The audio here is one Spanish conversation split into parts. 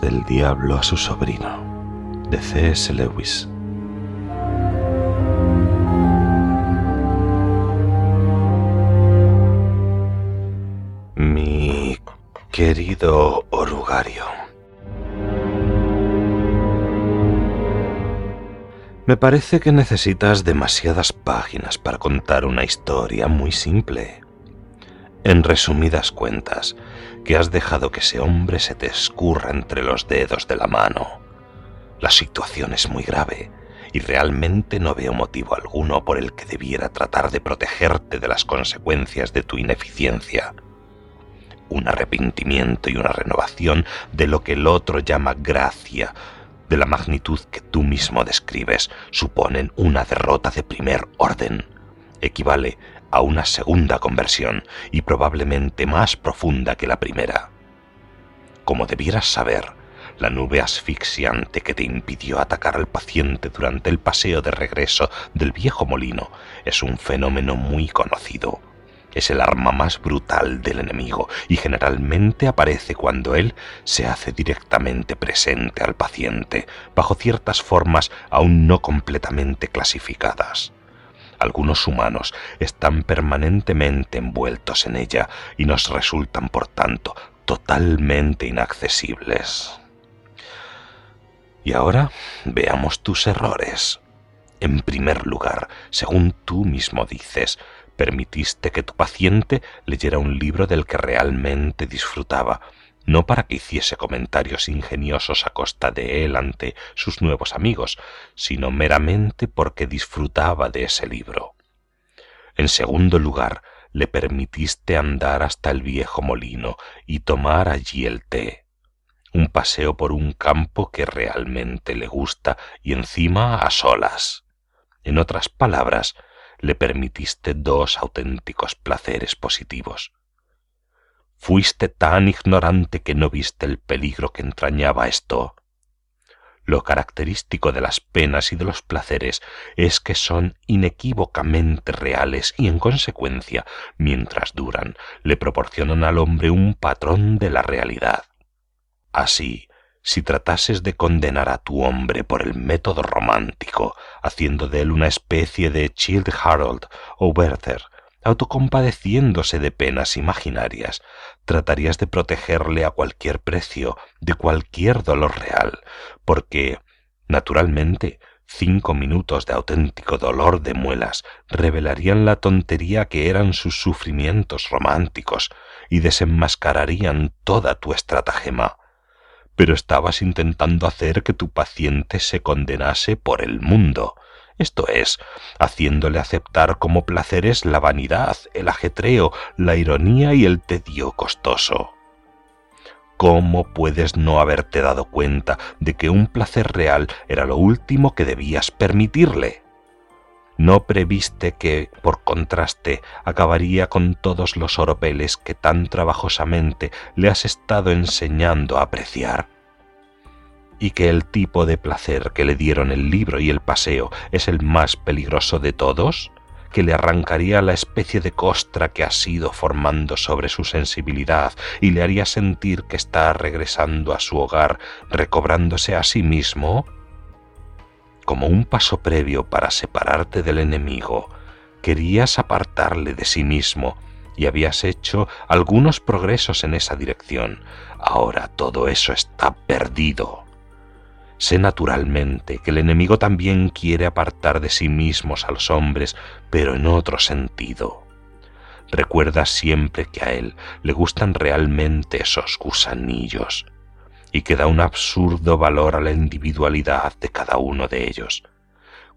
Del Diablo a su sobrino, de C.S. Lewis. Mi querido orugario. Me parece que necesitas demasiadas páginas para contar una historia muy simple. En resumidas cuentas, que has dejado que ese hombre se te escurra entre los dedos de la mano. La situación es muy grave y realmente no veo motivo alguno por el que debiera tratar de protegerte de las consecuencias de tu ineficiencia. Un arrepentimiento y una renovación de lo que el otro llama gracia, de la magnitud que tú mismo describes, suponen una derrota de primer orden. Equivale a una segunda conversión y probablemente más profunda que la primera. Como debieras saber, la nube asfixiante que te impidió atacar al paciente durante el paseo de regreso del viejo molino es un fenómeno muy conocido. Es el arma más brutal del enemigo y generalmente aparece cuando él se hace directamente presente al paciente, bajo ciertas formas aún no completamente clasificadas. Algunos humanos están permanentemente envueltos en ella y nos resultan, por tanto, totalmente inaccesibles. Y ahora veamos tus errores. En primer lugar, según tú mismo dices, permitiste que tu paciente leyera un libro del que realmente disfrutaba, no para que hiciese comentarios ingeniosos a costa de él ante sus nuevos amigos, sino meramente porque disfrutaba de ese libro. En segundo lugar, le permitiste andar hasta el viejo molino y tomar allí el té, un paseo por un campo que realmente le gusta y encima a solas. En otras palabras, le permitiste dos auténticos placeres positivos Fuiste tan ignorante que no viste el peligro que entrañaba esto. Lo característico de las penas y de los placeres es que son inequívocamente reales y en consecuencia, mientras duran, le proporcionan al hombre un patrón de la realidad. Así, si tratases de condenar a tu hombre por el método romántico, haciendo de él una especie de Child Harold o Werther, autocompadeciéndose de penas imaginarias, tratarías de protegerle a cualquier precio de cualquier dolor real, porque, naturalmente, cinco minutos de auténtico dolor de muelas revelarían la tontería que eran sus sufrimientos románticos y desenmascararían toda tu estratagema. Pero estabas intentando hacer que tu paciente se condenase por el mundo, esto es, haciéndole aceptar como placeres la vanidad, el ajetreo, la ironía y el tedio costoso. ¿Cómo puedes no haberte dado cuenta de que un placer real era lo último que debías permitirle? ¿No previste que, por contraste, acabaría con todos los oropeles que tan trabajosamente le has estado enseñando a apreciar? Y que el tipo de placer que le dieron el libro y el paseo es el más peligroso de todos, que le arrancaría la especie de costra que ha sido formando sobre su sensibilidad y le haría sentir que está regresando a su hogar, recobrándose a sí mismo? Como un paso previo para separarte del enemigo, querías apartarle de sí mismo y habías hecho algunos progresos en esa dirección. Ahora todo eso está perdido. Sé naturalmente que el enemigo también quiere apartar de sí mismos a los hombres, pero en otro sentido. Recuerda siempre que a él le gustan realmente esos gusanillos y que da un absurdo valor a la individualidad de cada uno de ellos.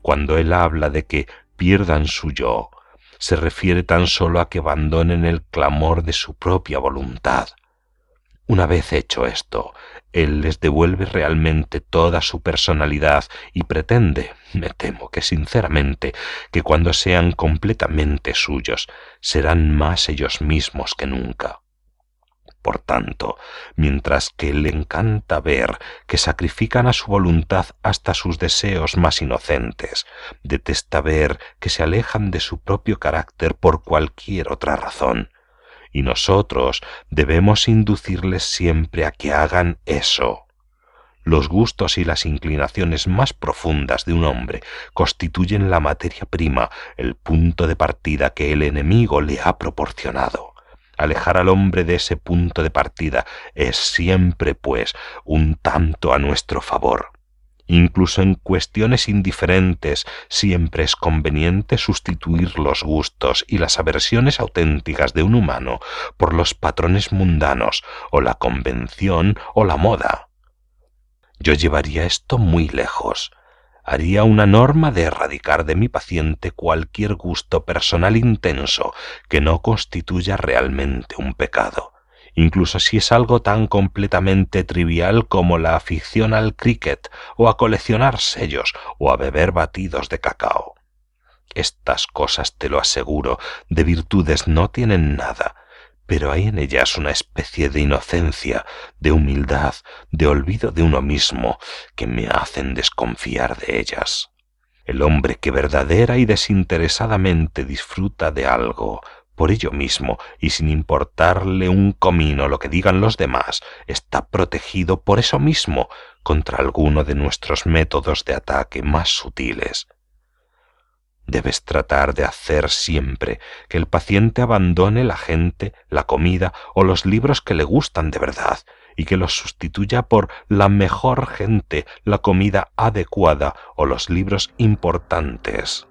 Cuando él habla de que pierdan su yo, se refiere tan solo a que abandonen el clamor de su propia voluntad. Una vez hecho esto, él les devuelve realmente toda su personalidad y pretende, me temo que sinceramente, que cuando sean completamente suyos, serán más ellos mismos que nunca. Por tanto, mientras que le encanta ver que sacrifican a su voluntad hasta sus deseos más inocentes, detesta ver que se alejan de su propio carácter por cualquier otra razón, y nosotros debemos inducirles siempre a que hagan eso. los gustos y las inclinaciones más profundas de un hombre constituyen la materia prima, el punto de partida que el enemigo le ha proporcionado. Alejar al hombre de ese punto de partida es siempre, pues, un tanto a nuestro favor. Incluso en cuestiones indiferentes siempre es conveniente sustituir los gustos y las aversiones auténticas de un humano por los patrones mundanos o la convención o la moda. Yo llevaría esto muy lejos. Haría una norma de erradicar de mi paciente cualquier gusto personal intenso que no constituya realmente un pecado, incluso si es algo tan completamente trivial como la afición al cricket o a coleccionar sellos o a beber batidos de cacao. Estas cosas, te lo aseguro, de virtudes no tienen nada, pero hay en ellas una especie de inocencia, de humildad, de olvido de uno mismo, que me hacen desconfiar de ellas. El hombre que verdadera y desinteresadamente disfruta de algo, por ello mismo, y sin importarle un comino lo que digan los demás, está protegido por eso mismo contra alguno de nuestros métodos de ataque más sutiles. Debes tratar de hacer siempre que el paciente abandone la gente, la comida o los libros que le gustan de verdad y que los sustituya por la mejor gente, la comida adecuada o los libros importantes.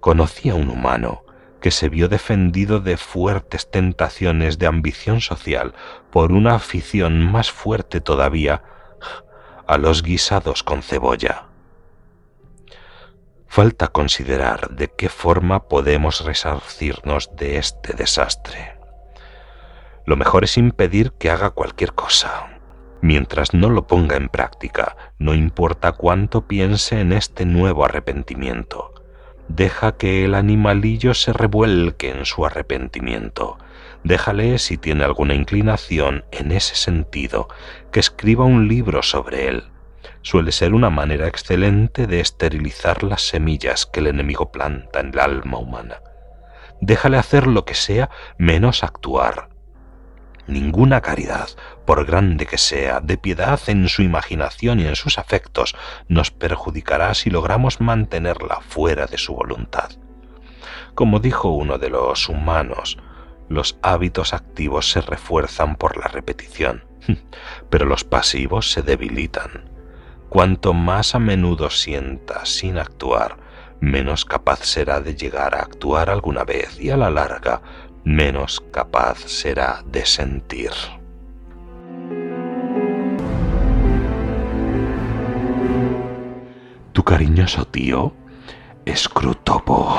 Conocí a un humano que se vio defendido de fuertes tentaciones de ambición social por una afición más fuerte todavía a los guisados con cebolla. Falta considerar de qué forma podemos resarcirnos de este desastre. Lo mejor es impedir que haga cualquier cosa. Mientras no lo ponga en práctica, no importa cuánto piense en este nuevo arrepentimiento. Deja que el animalillo se revuelque en su arrepentimiento. Déjale, si tiene alguna inclinación en ese sentido, que escriba un libro sobre él suele ser una manera excelente de esterilizar las semillas que el enemigo planta en el alma humana. Déjale hacer lo que sea menos actuar. Ninguna caridad, por grande que sea, de piedad en su imaginación y en sus afectos, nos perjudicará si logramos mantenerla fuera de su voluntad. Como dijo uno de los humanos, los hábitos activos se refuerzan por la repetición, pero los pasivos se debilitan. Cuanto más a menudo sienta sin actuar, menos capaz será de llegar a actuar alguna vez y a la larga menos capaz será de sentir. Tu cariñoso tío, Scrutopo.